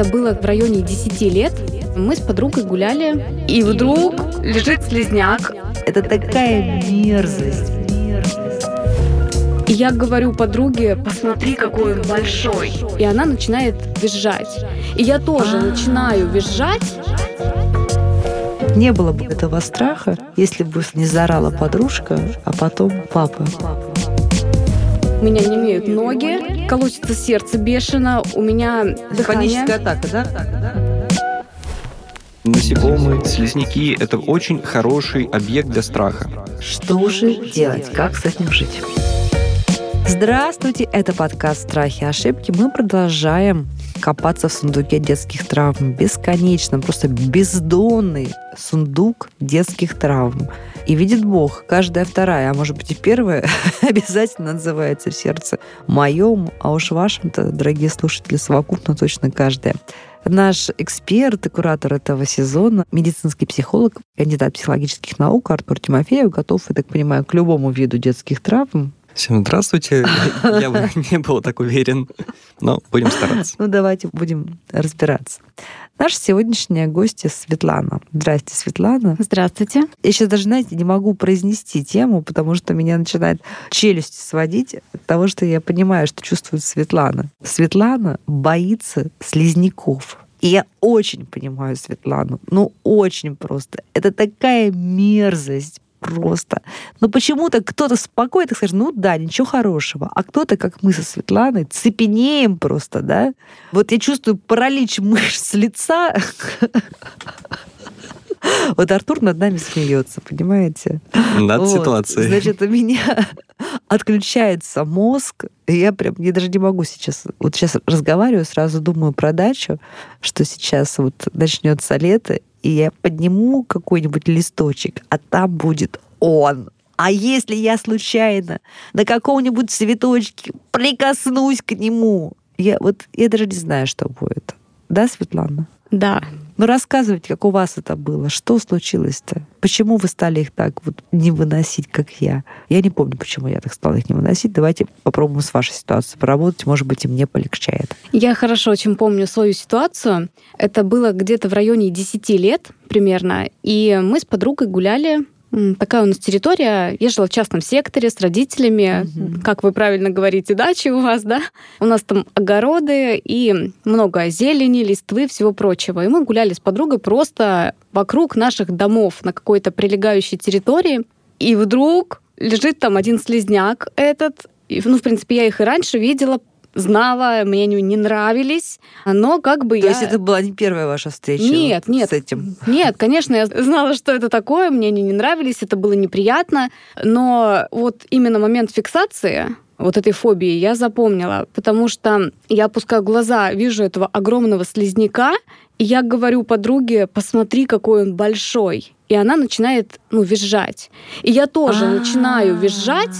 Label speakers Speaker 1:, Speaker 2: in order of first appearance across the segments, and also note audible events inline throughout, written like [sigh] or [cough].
Speaker 1: Это было в районе 10 лет. Мы с подругой гуляли, и вдруг лежит слезняк.
Speaker 2: Это такая мерзость.
Speaker 1: И я говорю подруге, посмотри, какой он большой. И она начинает визжать. И я тоже
Speaker 2: А.
Speaker 1: начинаю визжать.
Speaker 2: Не было бы этого страха, если бы не заорала подружка, а потом папа.
Speaker 1: У меня не имеют ноги, колотится сердце бешено, у меня дыхание.
Speaker 2: атака, да?
Speaker 3: Насекомые, слизняки – это очень хороший объект для страха.
Speaker 2: Что же делать? Как с этим жить? Здравствуйте, это подкаст «Страхи и ошибки». Мы продолжаем копаться в сундуке детских травм. Бесконечно, просто бездонный сундук детских травм. И видит Бог, каждая вторая, а может быть и первая, [laughs] обязательно отзывается в сердце моем, а уж вашем-то, дорогие слушатели, совокупно точно каждая. Наш эксперт и куратор этого сезона, медицинский психолог, кандидат психологических наук Артур Тимофеев готов, я так понимаю, к любому виду детских травм.
Speaker 3: Всем здравствуйте. [laughs] Я бы не был так уверен, но будем стараться.
Speaker 2: Ну, давайте будем разбираться. Наша сегодняшняя гостья Светлана. Здрасте, Светлана.
Speaker 1: Здравствуйте.
Speaker 2: Я сейчас даже, знаете, не могу произнести тему, потому что меня начинает челюсть сводить от того, что я понимаю, что чувствует Светлана. Светлана боится слизняков. И я очень понимаю Светлану. Ну, очень просто. Это такая мерзость просто. Но почему-то кто-то спокойно скажет, ну да, ничего хорошего. А кто-то, как мы со Светланой, цепенеем просто, да. Вот я чувствую паралич мышц лица. [laughs] [laughs] Вот Артур над нами смеется, понимаете?
Speaker 3: Над
Speaker 2: Вот.
Speaker 3: ситуацией.
Speaker 2: Значит, у меня [laughs] отключается мозг, и я прям, я даже не могу сейчас, вот сейчас разговариваю, сразу думаю про дачу, что сейчас вот начнется лето, и я подниму какой-нибудь листочек, а там будет он. А если я случайно на каком-нибудь цветочке прикоснусь к нему, я вот я даже не знаю, что будет. Да, Светлана?
Speaker 1: Да.
Speaker 2: Ну, рассказывайте, как у вас это было. Что случилось-то? Почему вы стали их так вот не выносить, как я? Я не помню, почему я так стала их не выносить. Давайте попробуем с вашей ситуацией поработать. Может быть, и мне полегчает.
Speaker 1: Я хорошо очень помню свою ситуацию. Это было где-то в районе 10 лет примерно. И мы с подругой гуляли. Такая у нас территория. Я жила в частном секторе с родителями.
Speaker 2: Мгм.
Speaker 1: Как вы правильно говорите, дачи у вас, да? У нас там огороды и много зелени, листвы, всего прочего. И мы гуляли с подругой просто вокруг наших домов на какой-то прилегающей территории. И вдруг лежит там один слезняк этот. И, ну, в принципе, я их и раньше видела, знала, мне они не нравились, но как бы
Speaker 2: То
Speaker 1: я...
Speaker 2: есть это была не первая ваша встреча
Speaker 1: Нет,
Speaker 2: вот
Speaker 1: нет.
Speaker 2: с этим?
Speaker 1: Нет, конечно, я знала, что это такое, мне они не нравились, это было неприятно, но вот именно момент фиксации вот этой фобии я запомнила, потому что я опускаю глаза, вижу этого огромного слизняка, и я говорю подруге, посмотри, какой он большой. И она начинает, ну, визжать. И я тоже начинаю визжать,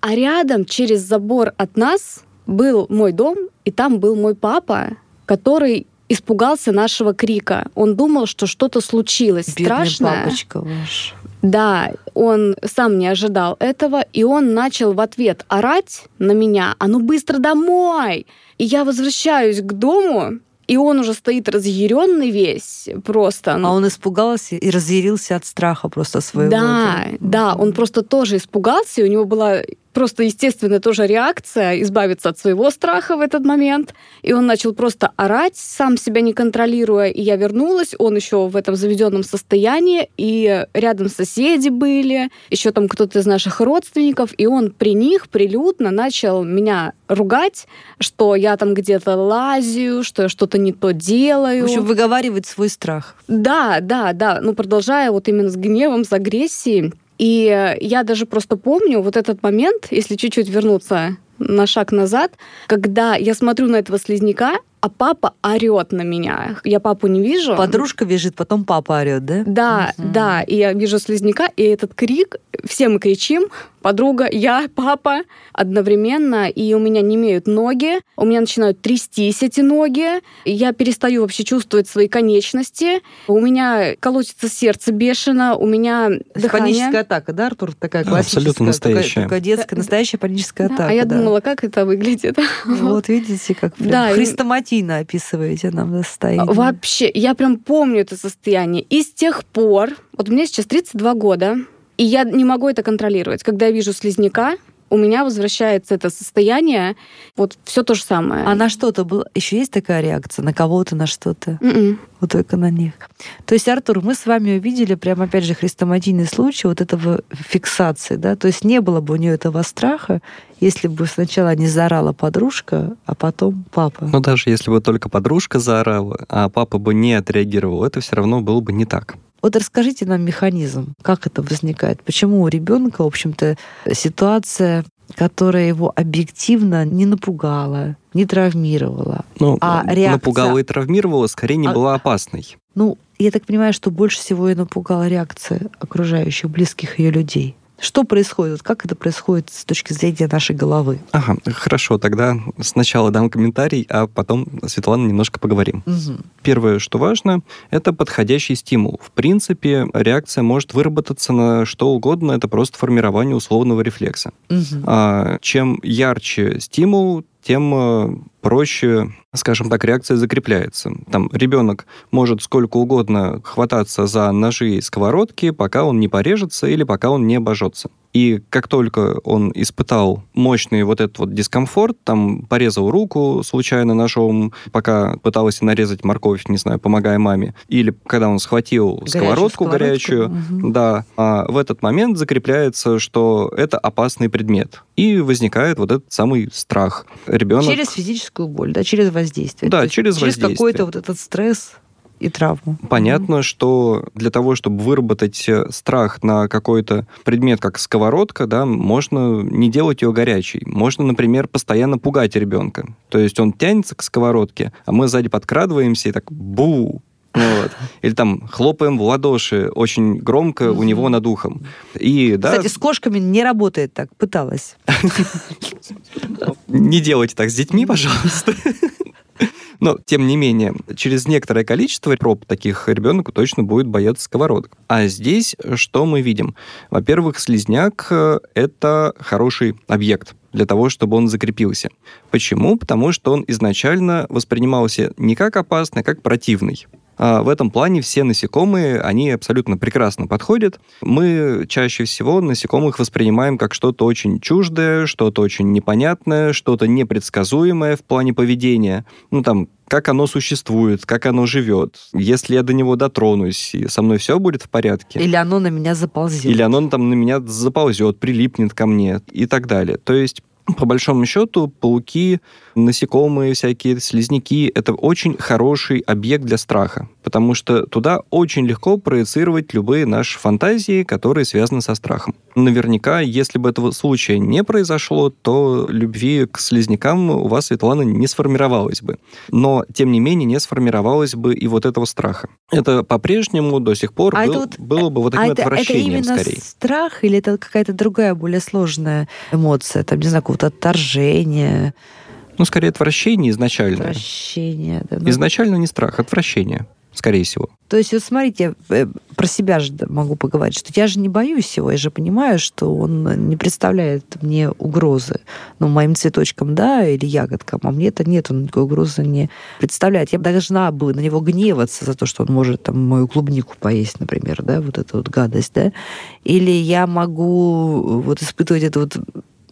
Speaker 1: а рядом через забор от нас был мой дом, и там был мой папа, который испугался нашего крика. Он думал, что что-то случилось
Speaker 2: Бедный
Speaker 1: страшное.
Speaker 2: папочка ваш.
Speaker 1: Да, он сам не ожидал этого, и он начал в ответ орать на меня, а ну быстро домой! И я возвращаюсь к дому, и он уже стоит разъяренный весь просто.
Speaker 2: А он испугался и разъярился от страха просто своего.
Speaker 1: Да, да, он просто тоже испугался, и у него была просто естественная тоже реакция избавиться от своего страха в этот момент. И он начал просто орать, сам себя не контролируя. И я вернулась, он еще в этом заведенном состоянии, и рядом соседи были, еще там кто-то из наших родственников, и он при них прилюдно начал меня ругать, что я там где-то лазю, что я что-то не то делаю.
Speaker 2: В общем, выговаривает свой страх.
Speaker 1: Да, да, да. Ну, продолжая вот именно с гневом, с агрессией. И я даже просто помню вот этот момент, если чуть-чуть вернуться на шаг назад, когда я смотрю на этого слизняка, а папа орет на меня. Я папу не вижу.
Speaker 2: Подружка вяжет, потом папа орет, да?
Speaker 1: Да,
Speaker 2: Мгм.
Speaker 1: да. И я вижу слизняка, и этот крик, все мы кричим, подруга, я, папа, одновременно, и у меня не имеют ноги, у меня начинают трястись эти ноги, я перестаю вообще чувствовать свои конечности, у меня колотится сердце бешено, у меня дыхание...
Speaker 2: Паническая атака, да, Артур? Такая классическая.
Speaker 3: абсолютно настоящая.
Speaker 2: Только детская, настоящая паническая
Speaker 1: Да,
Speaker 2: атака.
Speaker 1: а я
Speaker 2: да.
Speaker 1: думала, как это выглядит.
Speaker 2: Вот видите, как
Speaker 1: Да, и-
Speaker 2: хрестоматийно описываете нам состояние.
Speaker 1: Вообще, я прям помню это состояние. И с тех пор, вот мне сейчас 32 года, и я не могу это контролировать. Когда я вижу слизняка, у меня возвращается это состояние, вот все то же самое.
Speaker 2: А на что-то было? Еще есть такая реакция? На кого-то, на что-то?
Speaker 1: Mm-mm.
Speaker 2: Вот только на них. То есть, Артур, мы с вами увидели прям, опять же, хрестоматийный случай вот этого фиксации, да? То есть не было бы у нее этого страха, если бы сначала не заорала подружка, а потом папа.
Speaker 3: Ну, даже если бы только подружка заорала, а папа бы не отреагировал, это все равно было бы не так.
Speaker 2: Вот расскажите нам механизм, как это возникает, почему у ребенка, в общем-то, ситуация, которая его объективно не напугала, не травмировала.
Speaker 3: Ну,
Speaker 2: а реакция...
Speaker 3: напугала и травмировала, скорее не
Speaker 2: А-
Speaker 3: была опасной.
Speaker 2: Ну, я так понимаю, что больше всего ее напугала реакция окружающих, близких ее людей. Что происходит? Как это происходит с точки зрения нашей головы?
Speaker 3: Ага, хорошо, тогда сначала дам комментарий, а потом, Светлана, немножко поговорим.
Speaker 2: Мгм.
Speaker 3: Первое, что важно, это подходящий стимул. В принципе, реакция может выработаться на что угодно, это просто формирование условного рефлекса.
Speaker 2: Мгм.
Speaker 3: А, чем ярче стимул, тем э, проще, скажем так, реакция закрепляется. Там ребенок может сколько угодно хвататься за ножи и сковородки, пока он не порежется или пока он не обожжется. И как только он испытал мощный вот этот вот дискомфорт, там порезал руку случайно ножом, пока пытался нарезать морковь, не знаю, помогая маме, или когда он схватил
Speaker 2: Горячую
Speaker 3: сковородку горячую,
Speaker 2: Мгм.
Speaker 3: да, а в этот момент закрепляется, что это опасный предмет. И возникает вот этот самый страх. Ребенок...
Speaker 2: Через физическую боль, да, через воздействие.
Speaker 3: Да, через
Speaker 2: Через
Speaker 3: воздействие.
Speaker 2: какой-то вот этот стресс и травму.
Speaker 3: Понятно, что для того, чтобы выработать э, страх на какой-то предмет, как сковородка, да, можно не делать ее горячей. Можно, например, постоянно пугать ребенка. То есть он тянется к сковородке, а мы сзади подкрадываемся и так бу, вот. Или там хлопаем в ладоши очень громко у него над ухом. И да,
Speaker 2: Кстати, с кошками не работает так, пыталась. [laughs]
Speaker 3: Не делайте так с детьми, пожалуйста. [laughs] Но, тем не менее, через некоторое количество проб таких ребенок точно будет бояться сковородок. А здесь что мы видим? Во-первых, слизняк э, — это хороший объект для того, чтобы он закрепился. Почему? Потому что он изначально воспринимался не как опасный, а как противный. А в этом плане все насекомые, они абсолютно прекрасно подходят. Мы чаще всего насекомых воспринимаем как что-то очень чуждое, что-то очень непонятное, что-то непредсказуемое в плане поведения. Ну, там, как оно существует, как оно живет. Если я до него дотронусь, и со мной все будет в порядке.
Speaker 2: Или оно на меня заползет.
Speaker 3: Или оно там на меня заползет, прилипнет ко мне и так далее. То есть, по большому счету, пауки, насекомые всякие, слизняки — это очень хороший объект для страха, потому что туда очень легко проецировать любые наши фантазии, которые связаны со страхом. Наверняка, если бы этого случая не произошло, то любви к слизнякам у вас, Светлана, не сформировалось бы. Но, тем не менее, не сформировалось бы и вот этого страха. Это по-прежнему до сих пор
Speaker 2: А
Speaker 3: был-
Speaker 2: это вот-
Speaker 3: было бы вот
Speaker 2: А
Speaker 3: таким
Speaker 2: это, это
Speaker 3: отвращением
Speaker 2: именно
Speaker 3: скорее.
Speaker 2: страх или это какая-то другая, более сложная эмоция? Там, не знаю, какого-то отторжения,
Speaker 3: Ну, скорее, отвращение изначально.
Speaker 2: отвращения. да, ну.
Speaker 3: Изначально не страх, отвращение, скорее всего.
Speaker 2: То есть, вот смотрите, я э, про себя же могу поговорить, что я же не боюсь его, я же понимаю, что он не представляет мне угрозы. Ну, моим цветочкам, да, или ягодкам, а мне это нет, он никакой угрозы не представляет. Я должна бы на него гневаться за то, что он может там мою клубнику поесть, например, да, вот эту вот гадость, да. Или я могу вот испытывать эту вот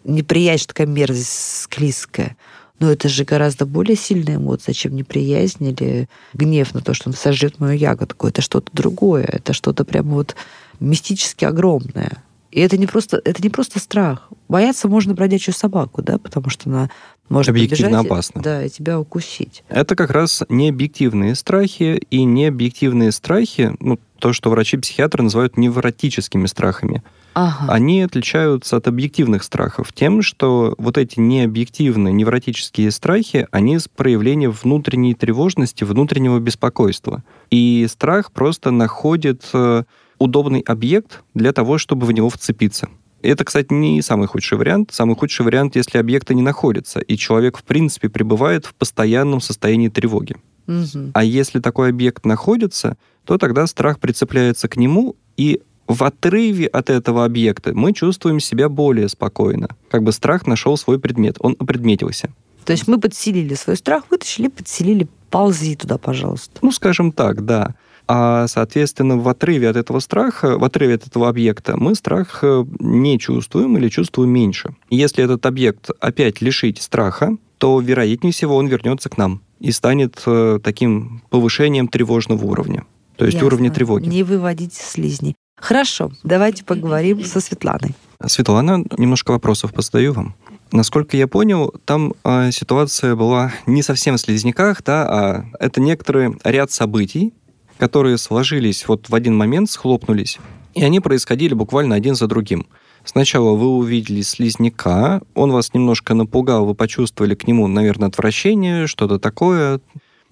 Speaker 2: неприязнь, что такая мерзость склизкая. Но это же гораздо более сильная эмоция, чем неприязнь или гнев на то, что он сожрет мою ягодку. Это что-то другое, это что-то прямо вот мистически огромное. И это не просто, это не просто страх. Бояться можно бродячую собаку, да, потому что она может
Speaker 3: Объективно опасно.
Speaker 2: Да, и тебя укусить.
Speaker 3: Это как раз не объективные страхи, и не объективные страхи, ну, то, что врачи-психиатры называют невротическими страхами.
Speaker 2: Ага.
Speaker 3: Они отличаются от объективных страхов тем, что вот эти необъективные невротические страхи, они с проявлением внутренней тревожности, внутреннего беспокойства. И страх просто находит э, удобный объект для того, чтобы в него вцепиться. Это, кстати, не самый худший вариант. Самый худший вариант, если объекта не находится, и человек, в принципе, пребывает в постоянном состоянии тревоги. А если такой объект находится, то тогда страх прицепляется к нему, и в отрыве от этого объекта мы чувствуем себя более спокойно. Как бы страх нашел свой предмет, он опредметился.
Speaker 2: То есть мы подселили свой страх, вытащили, подселили, ползи туда, пожалуйста.
Speaker 3: Ну, скажем так, да. А, соответственно, в отрыве от этого страха, в отрыве от этого объекта, мы страх э, не чувствуем или чувствуем меньше. Если этот объект опять лишить страха, то, вероятнее всего, он вернется к нам и станет э, таким повышением тревожного уровня. То есть
Speaker 2: Ясно.
Speaker 3: уровня тревоги.
Speaker 2: Не выводите слизни. Хорошо, давайте поговорим со Светланой.
Speaker 3: Светлана, немножко вопросов позадаю вам. Насколько я понял, там э, ситуация была не совсем в слизняках, да, а это некоторый ряд событий, которые сложились вот в один момент, схлопнулись, и они происходили буквально один за другим. Сначала вы увидели слизняка, он вас немножко напугал, вы почувствовали к нему, наверное, отвращение, что-то такое,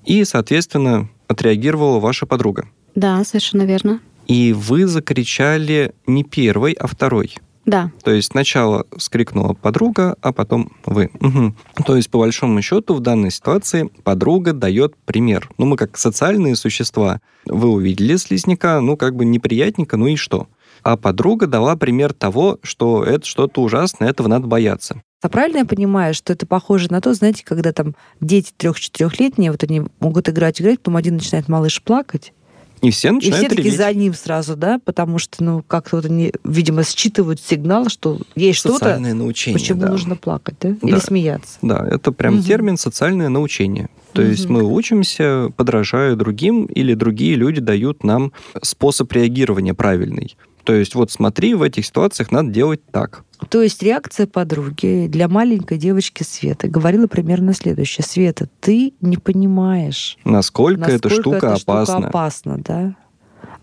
Speaker 3: и, соответственно, отреагировала ваша подруга.
Speaker 1: Да, совершенно верно.
Speaker 3: И вы закричали не первой, а второй.
Speaker 1: Да.
Speaker 3: То есть сначала скрикнула подруга, а потом вы. Угу. То есть, по большому счету, в данной ситуации подруга дает пример. Ну, мы как социальные существа. Вы увидели слизняка, ну, как бы неприятненько, ну и что? А подруга дала пример того, что это что-то ужасное, этого надо бояться.
Speaker 2: А правильно я понимаю, что это похоже на то, знаете, когда там дети трех-четырехлетние, вот они могут играть, играть, потом один начинает малыш плакать,
Speaker 3: И все
Speaker 2: и
Speaker 3: начинают
Speaker 2: все таки
Speaker 3: реветь.
Speaker 2: за ним сразу, да, потому что, ну, как-то вот они, видимо, считывают сигнал, что есть что-то,
Speaker 3: научение.
Speaker 2: почему
Speaker 3: да.
Speaker 2: нужно плакать, да?
Speaker 3: Да.
Speaker 2: Или смеяться.
Speaker 3: Да, это прям
Speaker 2: Мгм.
Speaker 3: термин социальное научение. То есть
Speaker 2: Мгм.
Speaker 3: мы учимся, подражая другим, или другие люди дают нам способ реагирования правильный. То есть вот смотри, в этих ситуациях надо делать так.
Speaker 2: То есть реакция подруги для маленькой девочки Светы говорила примерно следующее. Света, ты не понимаешь,
Speaker 3: Насколько, эта
Speaker 2: насколько
Speaker 3: штука
Speaker 2: эта штука
Speaker 3: опасна.
Speaker 2: опасна, да?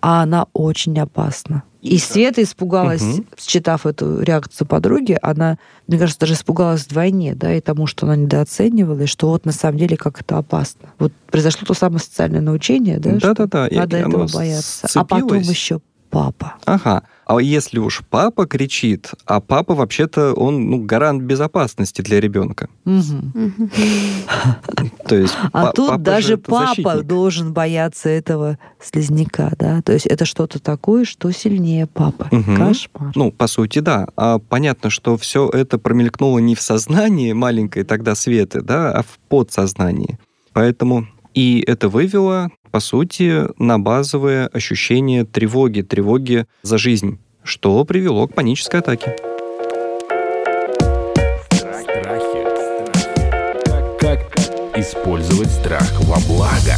Speaker 2: А она очень опасна. И Света испугалась,
Speaker 3: Мгм.
Speaker 2: считав эту реакцию подруги, она, мне кажется, даже испугалась вдвойне, да, и тому, что она недооценивала, и что вот на самом деле как это опасно. Вот произошло то самое социальное научение, да, что
Speaker 3: Да-да-да. и
Speaker 2: надо
Speaker 3: оно
Speaker 2: этого бояться. А потом еще папа.
Speaker 3: Ага. А если уж папа кричит, а папа вообще-то он ну, гарант безопасности для ребенка. [laughs] То есть
Speaker 2: А тут
Speaker 3: папа же
Speaker 2: даже папа должен бояться этого слизняка, да? То есть это что-то такое, что сильнее папы.
Speaker 3: Мгм.
Speaker 2: Кошмар.
Speaker 3: Ну, по сути, да. А понятно, что все это промелькнуло не в сознании маленькой тогда Светы, да, а в подсознании. Поэтому и это вывело, по сути, на базовое ощущение тревоги, тревоги за жизнь, что привело к панической атаке.
Speaker 4: Как использовать страх во благо?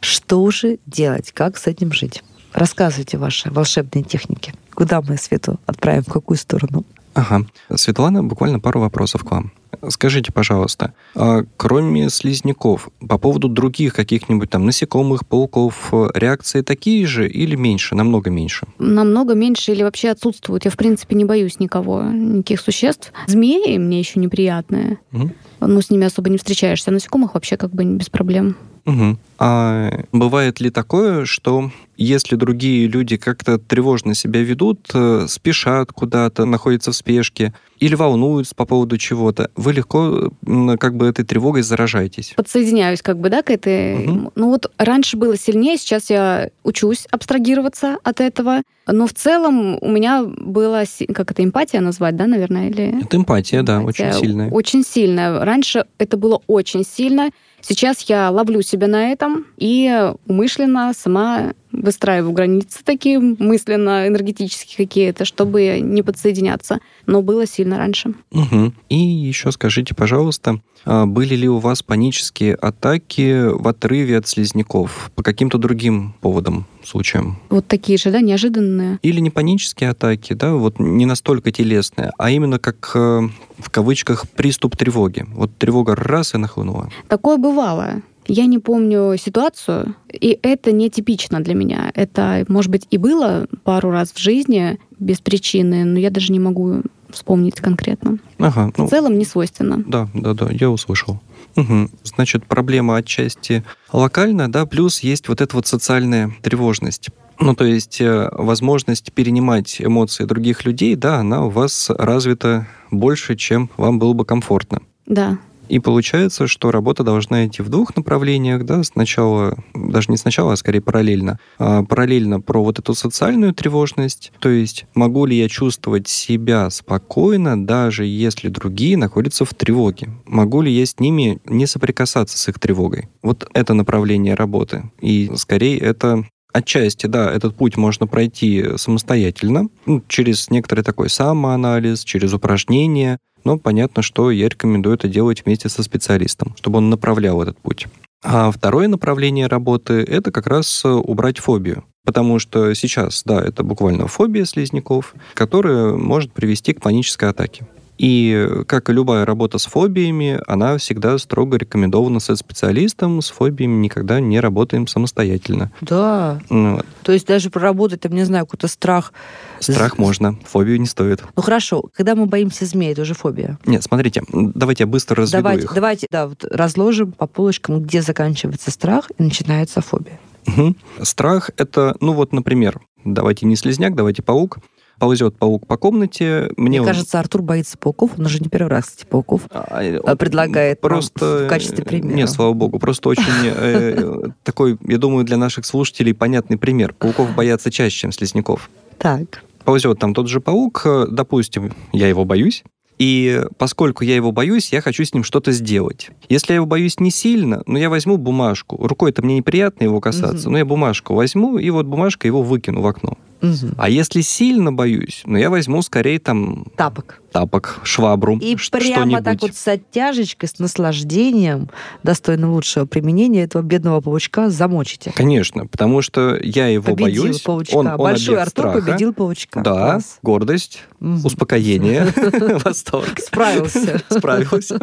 Speaker 2: Что же делать? Как с этим жить? Рассказывайте ваши волшебные техники. Куда мы Свету отправим? В какую сторону?
Speaker 3: Ага. Светлана, буквально пару вопросов к вам. Скажите, пожалуйста, а кроме слизняков, по поводу других каких-нибудь там насекомых, пауков, э, реакции такие же или меньше, намного меньше?
Speaker 1: Намного меньше или вообще отсутствуют. Я, в принципе, не боюсь никого, никаких существ. Змеи мне еще неприятные.
Speaker 3: Мгм.
Speaker 1: Ну, с ними особо не встречаешься. А насекомых вообще как бы без проблем.
Speaker 3: Мгм. А бывает ли такое, что если другие люди как-то тревожно себя ведут, э, спешат куда-то, находятся в спешке или волнуются по поводу чего-то, вы легко как бы этой тревогой заражаетесь?
Speaker 1: Подсоединяюсь как бы, да, к этой...
Speaker 3: Мгм.
Speaker 1: Ну вот раньше было сильнее, сейчас я учусь абстрагироваться от этого. Но в целом у меня была, как это, эмпатия назвать, да, наверное, или...
Speaker 3: Это эмпатия, да,
Speaker 1: Эмпатия
Speaker 3: очень сильная.
Speaker 1: Очень сильная. Раньше это было очень сильно. Сейчас я ловлю себя на этом и умышленно сама выстраиваю границы такие мысленно, энергетические какие-то, чтобы не подсоединяться. Но было сильно раньше.
Speaker 3: Мгм. И еще скажите, пожалуйста, а были ли у вас панические атаки в отрыве от слизняков по каким-то другим поводам, случаям?
Speaker 1: Вот такие же, да, неожиданные.
Speaker 3: Или не панические атаки, да, вот не настолько телесные, а именно как э, в кавычках приступ тревоги. Вот тревога раз и нахлынула.
Speaker 1: Такое бывало. Я не помню ситуацию, и это нетипично для меня. Это, может быть, и было пару раз в жизни без причины, но я даже не могу вспомнить конкретно.
Speaker 3: Ага, ну,
Speaker 1: В целом не свойственно.
Speaker 3: да, да, да, я услышал. Мгм. Значит, проблема отчасти локальная, да, плюс есть вот эта вот социальная тревожность. Ну, то есть э, возможность перенимать эмоции других людей, да, она у вас развита больше, чем вам было бы комфортно.
Speaker 1: Да.
Speaker 3: И получается, что работа должна идти в двух направлениях, да, сначала, даже не сначала, а скорее параллельно. А, параллельно про вот эту социальную тревожность, то есть могу ли я чувствовать себя спокойно, даже если другие находятся в тревоге? Могу ли я с ними не соприкасаться с их тревогой? Вот это направление работы. И скорее это Отчасти, да, этот путь можно пройти самостоятельно, ну, через некоторый такой самоанализ, через упражнения, но понятно, что я рекомендую это делать вместе со специалистом, чтобы он направлял этот путь. А второе направление работы — это как раз убрать фобию. Потому что сейчас, да, это буквально фобия слизняков, которая может привести к панической атаке. И, как и любая работа с фобиями, она всегда строго рекомендована со специалистом. С фобиями никогда не работаем самостоятельно.
Speaker 2: Да. Ну, вот. То есть даже проработать, там, не знаю, какой-то страх.
Speaker 3: Страх можно, фобию не стоит.
Speaker 2: Ну хорошо, когда мы боимся змей, это уже фобия.
Speaker 3: Нет, смотрите, давайте я быстро разведу
Speaker 2: давайте,
Speaker 3: их.
Speaker 2: Давайте, да, вот разложим по полочкам, где заканчивается страх и начинается фобия.
Speaker 3: Угу. Страх — это, ну вот, например, давайте не слезняк, давайте паук ползет паук по комнате.
Speaker 2: Мне, Мне он... кажется, Артур боится пауков. Он уже не первый раз, кстати, пауков а, а предлагает просто... в качестве примера.
Speaker 3: Нет, слава богу. Просто очень э, такой, я думаю, для наших слушателей понятный пример. Пауков боятся чаще, чем слизняков.
Speaker 2: Так.
Speaker 3: Ползет там тот же паук, э, допустим, я его боюсь, и поскольку я его боюсь, я хочу с ним что-то сделать. Если я его боюсь не сильно, ну, я возьму бумажку. Рукой-то мне неприятно его касаться, угу. но я бумажку возьму, и вот бумажка его выкину в окно. Угу. А если сильно боюсь, ну, я возьму скорее там...
Speaker 2: Тапок.
Speaker 3: Тапок, швабру,
Speaker 2: И прямо так вот с оттяжечкой, с наслаждением, достойным лучшего применения этого бедного паучка замочите.
Speaker 3: Конечно, потому что я его
Speaker 2: победил
Speaker 3: боюсь.
Speaker 2: Паучка. Он, он Большой Артур страха. победил паучка.
Speaker 3: Да, Класс. гордость, угу. успокоение, [laughs] [laughs] восторг.
Speaker 2: Справился. [laughs]
Speaker 3: Справился.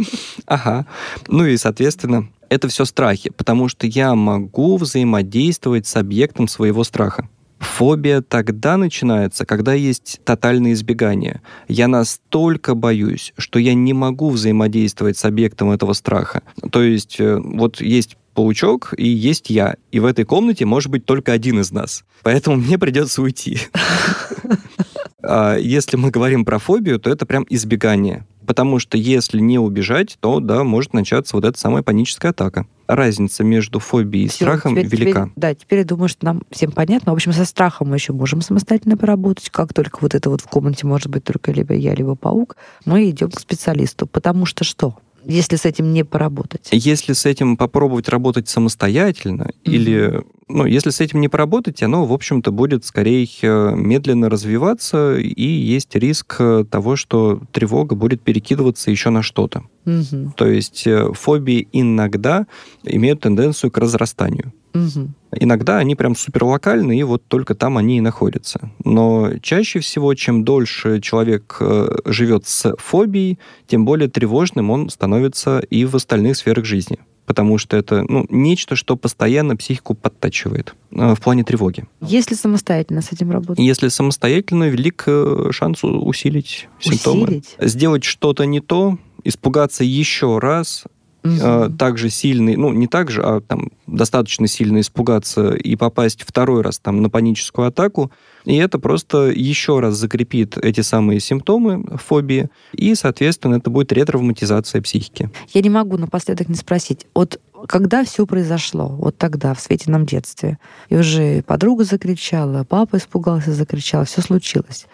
Speaker 3: Ага. Ну и, соответственно, это все страхи, потому что я могу взаимодействовать с объектом своего страха. Фобия тогда начинается, когда есть тотальное избегание. Я настолько боюсь, что я не могу взаимодействовать с объектом этого страха. То есть э, вот есть паучок и есть я. И в этой комнате может быть только один из нас. Поэтому мне придется уйти. [laughs] А если мы говорим про фобию, то это прям избегание. Потому что если не убежать, то, да, может начаться вот эта самая паническая атака. Разница между фобией и Все, страхом теперь, велика.
Speaker 2: Теперь, да, теперь я думаю, что нам всем понятно. В общем, со страхом мы еще можем самостоятельно поработать. Как только вот это вот в комнате может быть только либо я, либо паук, мы идем к специалисту. Потому что что? Если с этим не поработать?
Speaker 3: Если с этим попробовать работать самостоятельно, mm-hmm. или ну, если с этим не поработать, оно, в общем-то, будет скорее э, медленно развиваться, и есть риск э, того, что тревога будет перекидываться еще на что-то. Угу. То есть э, фобии иногда имеют тенденцию к разрастанию. Угу. Иногда они прям суперлокальны, и вот только там они и находятся. Но чаще всего, чем дольше человек живет с фобией, тем более тревожным он становится и в остальных сферах жизни потому что это ну, нечто, что постоянно психику подтачивает э, в плане тревоги.
Speaker 2: Если самостоятельно с этим работать?
Speaker 3: Если самостоятельно, велик э, шанс усилить, усилить? симптомы. Сделать что-то не то, испугаться еще раз, угу. так же сильный, ну, не так же, а там достаточно сильно испугаться и попасть второй раз там на паническую атаку, и это просто еще раз закрепит эти самые симптомы фобии, и, соответственно, это будет ретравматизация психики.
Speaker 2: Я не могу напоследок не спросить, вот когда все произошло, вот тогда, в Светином детстве, и уже подруга закричала, папа испугался, закричал, все случилось.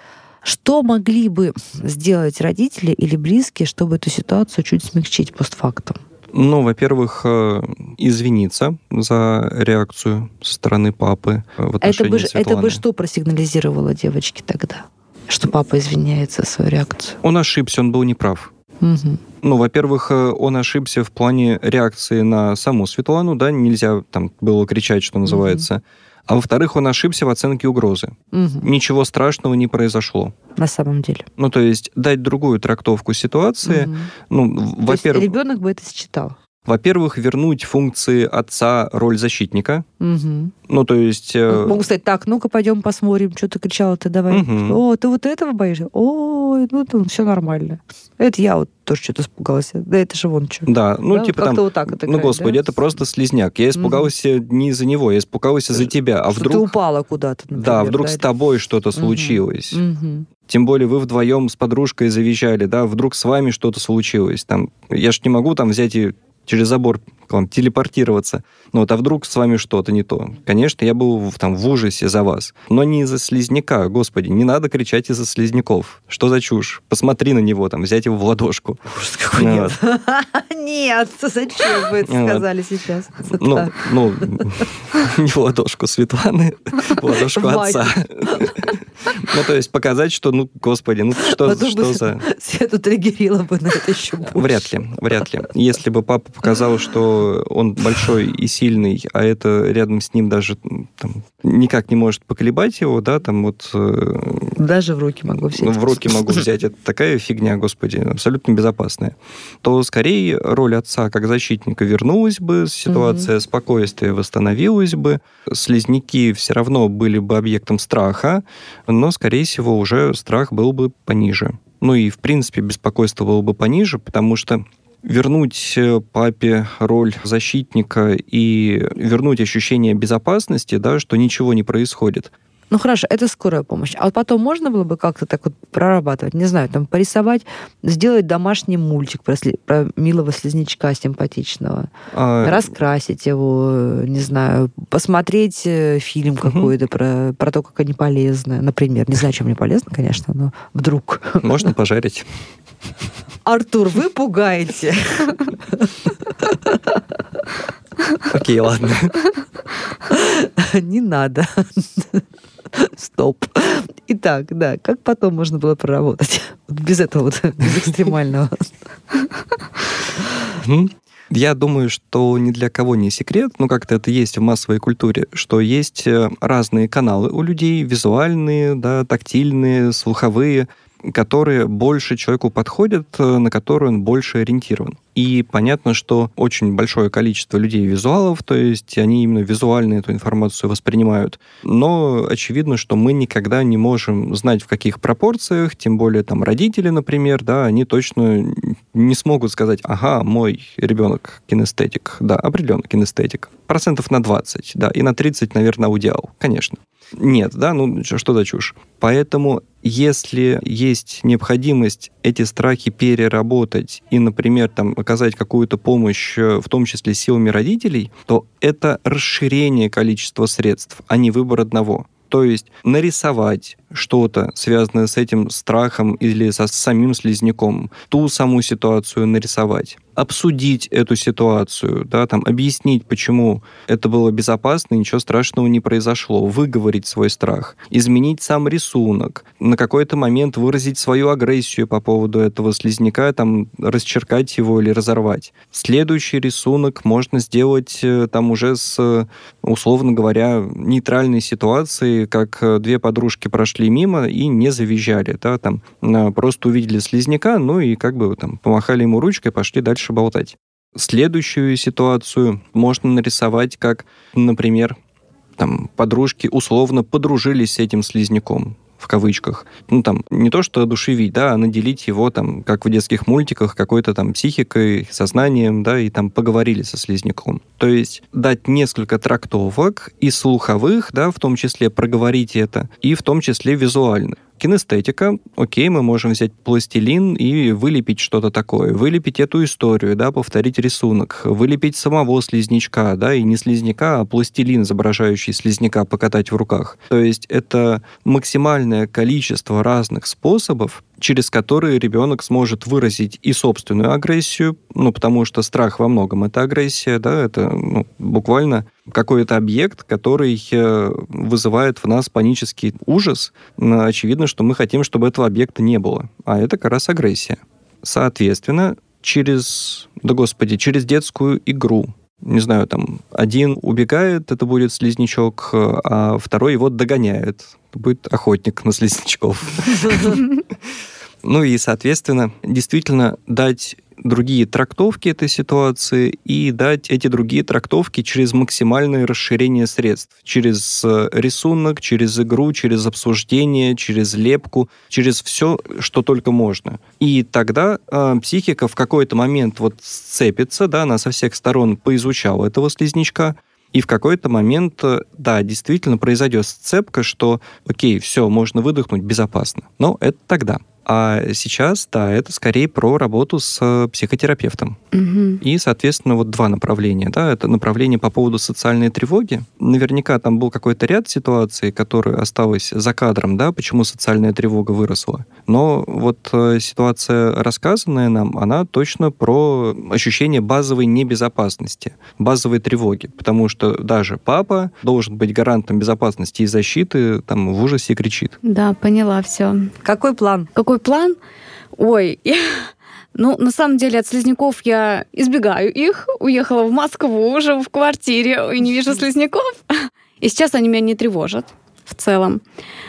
Speaker 2: Что могли бы сделать родители или близкие, чтобы эту ситуацию чуть смягчить постфактум?
Speaker 3: Ну, во-первых, э, извиниться за реакцию со стороны папы в отношении
Speaker 2: это бы, Светланы. Это бы что просигнализировало девочке тогда? Что папа извиняется за свою реакцию?
Speaker 3: Он ошибся, он был неправ. Угу. Ну, во-первых, э, он ошибся в плане реакции на саму Светлану, да, нельзя там было кричать, что называется. Угу. А во-вторых, он ошибся в оценке угрозы. Угу. Ничего страшного не произошло.
Speaker 2: На самом деле.
Speaker 3: Ну, то есть дать другую трактовку ситуации. Угу. Ну, во-первых...
Speaker 2: Ребенок бы это считал.
Speaker 3: Во-первых, вернуть функции отца роль защитника. Угу. Ну, то есть... Э...
Speaker 2: Могу сказать, так, ну-ка пойдем посмотрим, что ты кричала ты давай. Угу. О, ты вот этого боишься? Ой, ну там все нормально. Это я вот тоже что-то испугалась. Да это же вон что.
Speaker 3: Да, ну да, типа там... Вот так это ну, господи, да? это просто слизняк. Я испугался угу. не из-за него, я испугался за тебя. А
Speaker 2: что
Speaker 3: вдруг...
Speaker 2: ты упала куда-то,
Speaker 3: например, Да, вдруг да, с тобой что-то угу. случилось. Угу. Тем более вы вдвоем с подружкой завизжали, да, вдруг с вами что-то случилось. Там, я ж не могу там взять и через забор к вам телепортироваться. Ну вот, а вдруг с вами что-то не то? Конечно, я был в, там в ужасе за вас. Но не из-за слизняка, господи, не надо кричать из-за слизняков. Что за чушь? Посмотри на него, там, взять его в ладошку.
Speaker 2: Ужас какой
Speaker 3: Ну
Speaker 2: нет. [laughs] Нет, зачем вы это
Speaker 3: Вот.
Speaker 2: сказали сейчас?
Speaker 3: Ну, ну, [laughs] не в ладошку Светланы, в ладошку отца. [laughs] Ну, то есть показать, что, ну, господи, ну что, что за...
Speaker 2: Свету триггерила бы на это еще больше.
Speaker 3: Вряд ли, вряд ли. Если бы папа показал, что он большой и сильный, а это рядом с ним даже там, никак не может поколебать его, да, там вот э,
Speaker 2: Даже в руки могу взять.
Speaker 3: в руки могу взять, это такая фигня, господи, абсолютно безопасная, то скорее роль отца как защитника вернулась бы, ситуация спокойствия восстановилась бы, слизняки все равно были бы объектом страха, но, скорее всего, уже страх был бы пониже. Ну и, в принципе, беспокойство было бы пониже, потому что вернуть э, папе роль защитника и вернуть ощущение безопасности, да, что ничего не происходит,
Speaker 2: Ну хорошо, это скорая помощь. А вот потом можно было бы как-то так вот прорабатывать, не знаю, там порисовать, сделать домашний мультик про, сли- про милого слизнячка симпатичного,
Speaker 3: а,
Speaker 2: раскрасить его, не знаю, посмотреть э, фильм какой-то про, про то, как они полезны, например. Не знаю, чем они полезны, конечно, но вдруг.
Speaker 3: можно пожарить.
Speaker 2: Артур, вы пугаете.
Speaker 3: Окей, ладно.
Speaker 2: Не надо. [laughs] Стоп. Итак, да, как потом можно было проработать? [laughs] Без этого вот, [laughs] без экстремального.
Speaker 3: Я думаю, что ни для кого не секрет, ну как-то это есть в массовой культуре, что есть э, разные каналы у людей, визуальные, да, тактильные, слуховые, которые больше человеку подходят, э, на которые он больше ориентирован. И понятно, что очень большое количество людей визуалов, то есть они именно визуально эту информацию воспринимают. Но очевидно, что мы никогда не можем знать, в каких пропорциях, тем более там родители, например, да, они точно не смогут сказать, ага, мой ребенок кинестетик. Да, определенно кинестетик. Процентов на 20, да, и на 30, наверное, аудиал, конечно. Нет, да, ну что за чушь. Поэтому, если есть необходимость эти страхи переработать и, например, там, оказать какую-то помощь, э, в том числе силами родителей, то это расширение количества средств, а не выбор одного. То есть нарисовать что-то, связанное с этим страхом или со самим слизняком, ту саму ситуацию нарисовать, обсудить эту ситуацию, да, там, объяснить, почему это было безопасно, ничего страшного не произошло, выговорить свой страх, изменить сам рисунок, на какой-то момент выразить свою агрессию по поводу этого слизняка, там, расчеркать его или разорвать. Следующий рисунок можно сделать э, там уже с, э, условно говоря, нейтральной ситуацией, как э, две подружки прошли мимо и не завизжали, да, там, э, просто увидели слизняка, ну и как бы там помахали ему ручкой, пошли дальше болтать. Следующую ситуацию можно нарисовать как, например, там, подружки условно подружились с этим слизняком в кавычках. Ну, там, не то что одушевить, да, а наделить его, там, как в детских мультиках, какой-то там психикой, сознанием, да, и там поговорили со слизняком. То есть дать несколько трактовок и слуховых, да, в том числе проговорить это, и в том числе визуально. Кинестетика, окей, мы можем взять пластилин и вылепить что-то такое, вылепить эту историю, да, повторить рисунок, вылепить самого слизнячка, да, и не слизняка, а пластилин, изображающий слизняка, покатать в руках. То есть это максимальное количество разных способов, через которые ребенок сможет выразить и собственную агрессию, ну, потому что страх во многом это агрессия, да, это ну, буквально какой-то объект, который э, вызывает в нас панический ужас. Но Очевидно, что мы хотим, чтобы этого объекта не было. А это как раз агрессия. Соответственно, через, да господи, через детскую игру, не знаю, там, один убегает, это будет слизнячок, а второй его догоняет. Это будет охотник на слизнячков. [laughs] Ну и, соответственно, действительно дать другие трактовки этой ситуации и дать эти другие трактовки через максимальное расширение средств. Через э, рисунок, через игру, через обсуждение, через лепку, через все, что только можно. И тогда э, психика в какой-то момент вот сцепится, да, она со всех сторон поизучала этого слизнячка, И в какой-то момент, э, да, действительно произойдет сцепка, что, окей, все, можно выдохнуть безопасно. Но это тогда. А сейчас, да, это скорее про работу с психотерапевтом.
Speaker 1: Угу.
Speaker 3: И, соответственно, вот два направления. Да, это направление по поводу социальной тревоги. Наверняка там был какой-то ряд ситуаций, которые осталось за кадром, да, почему социальная тревога выросла. Но вот э, ситуация, рассказанная нам, она точно про ощущение базовой небезопасности, базовой тревоги. Потому что даже папа должен быть гарантом безопасности и защиты, там в ужасе кричит.
Speaker 1: Да, поняла все.
Speaker 2: Какой план?
Speaker 1: Какой план? Ой, ну, на самом деле, от слизняков я избегаю их. Уехала в Москву, живу в квартире и не вижу слизняков. И сейчас они меня не тревожат в целом.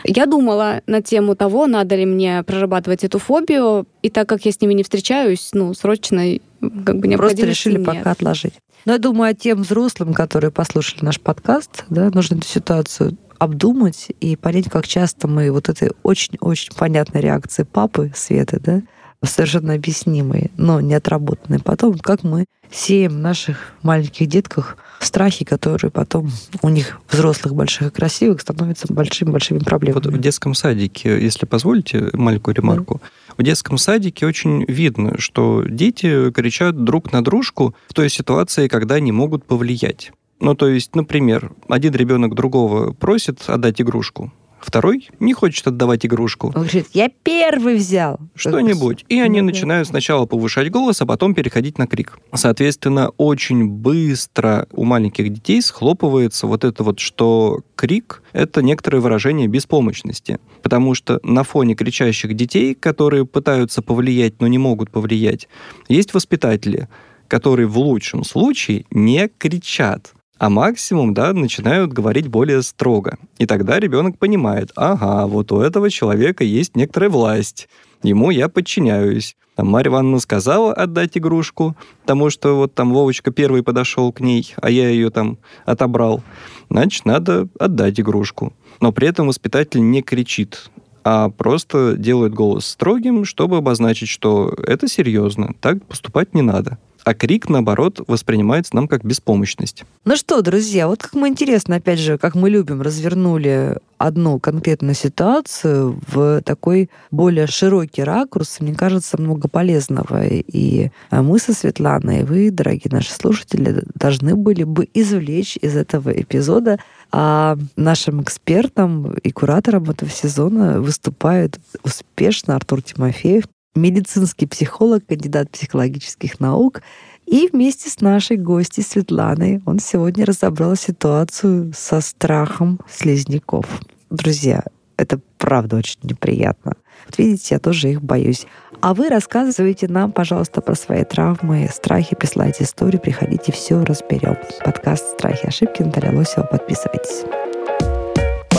Speaker 1: Я думала на тему того, надо ли мне прорабатывать эту фобию, и так как я с ними не встречаюсь, ну, срочно как бы
Speaker 2: Просто
Speaker 1: необходимости
Speaker 2: решили
Speaker 1: нет.
Speaker 2: пока отложить. Но я думаю, тем взрослым, которые послушали наш подкаст, да, нужно эту ситуацию обдумать и понять, как часто мы вот этой очень-очень понятной реакции папы Светы, да, совершенно объяснимые, но не отработанные потом, как мы сеем в наших маленьких детках страхи, которые потом у них взрослых, больших и красивых становятся большими-большими
Speaker 3: Вот
Speaker 2: проблемами.
Speaker 3: в детском садике, если позволите маленькую ремарку, в детском садике очень видно, что дети кричат друг на дружку в той ситуации, когда не могут повлиять. Ну, то есть, например, один ребенок другого просит отдать игрушку, второй не хочет отдавать игрушку.
Speaker 2: Он говорит, я первый взял.
Speaker 3: Что-нибудь. И они
Speaker 2: Ну
Speaker 3: начинают сначала повышать голос, а потом переходить на крик. Соответственно, очень быстро у маленьких детей схлопывается вот это вот, что крик — это некоторое выражение беспомощности. Потому что на фоне кричащих детей, которые пытаются повлиять, но не могут повлиять, есть воспитатели, которые в лучшем случае не кричат, а максимум, да, начинают говорить более строго. И тогда ребенок понимает, ага, вот у этого человека есть некоторая власть, ему я подчиняюсь. Там Марья Ивановна сказала отдать игрушку, потому что вот там Вовочка первый подошел к ней, а я ее там отобрал. Значит, надо отдать игрушку. Но при этом воспитатель не кричит, а просто делает голос строгим, чтобы обозначить, что это серьезно, так поступать не надо. А крик, наоборот, воспринимается нам как беспомощность.
Speaker 2: Ну что, друзья, вот как мы интересно, опять же, как мы любим, развернули одну конкретную ситуацию в такой более широкий ракурс, мне кажется, много полезного. И а, мы со Светланой, и вы, дорогие наши слушатели, должны были бы извлечь из этого эпизода а нашим экспертом и куратором этого сезона выступает успешно Артур Тимофеев, медицинский психолог, кандидат психологических наук. И вместе с нашей гостьей Светланой он сегодня разобрал ситуацию со страхом слизняков. Друзья, это правда очень неприятно. Вот видите, я тоже их боюсь. А вы рассказывайте нам, пожалуйста, про свои травмы, страхи, присылайте истории, приходите, все разберем. Подкаст «Страхи и ошибки» Наталья Лосева. Подписывайтесь.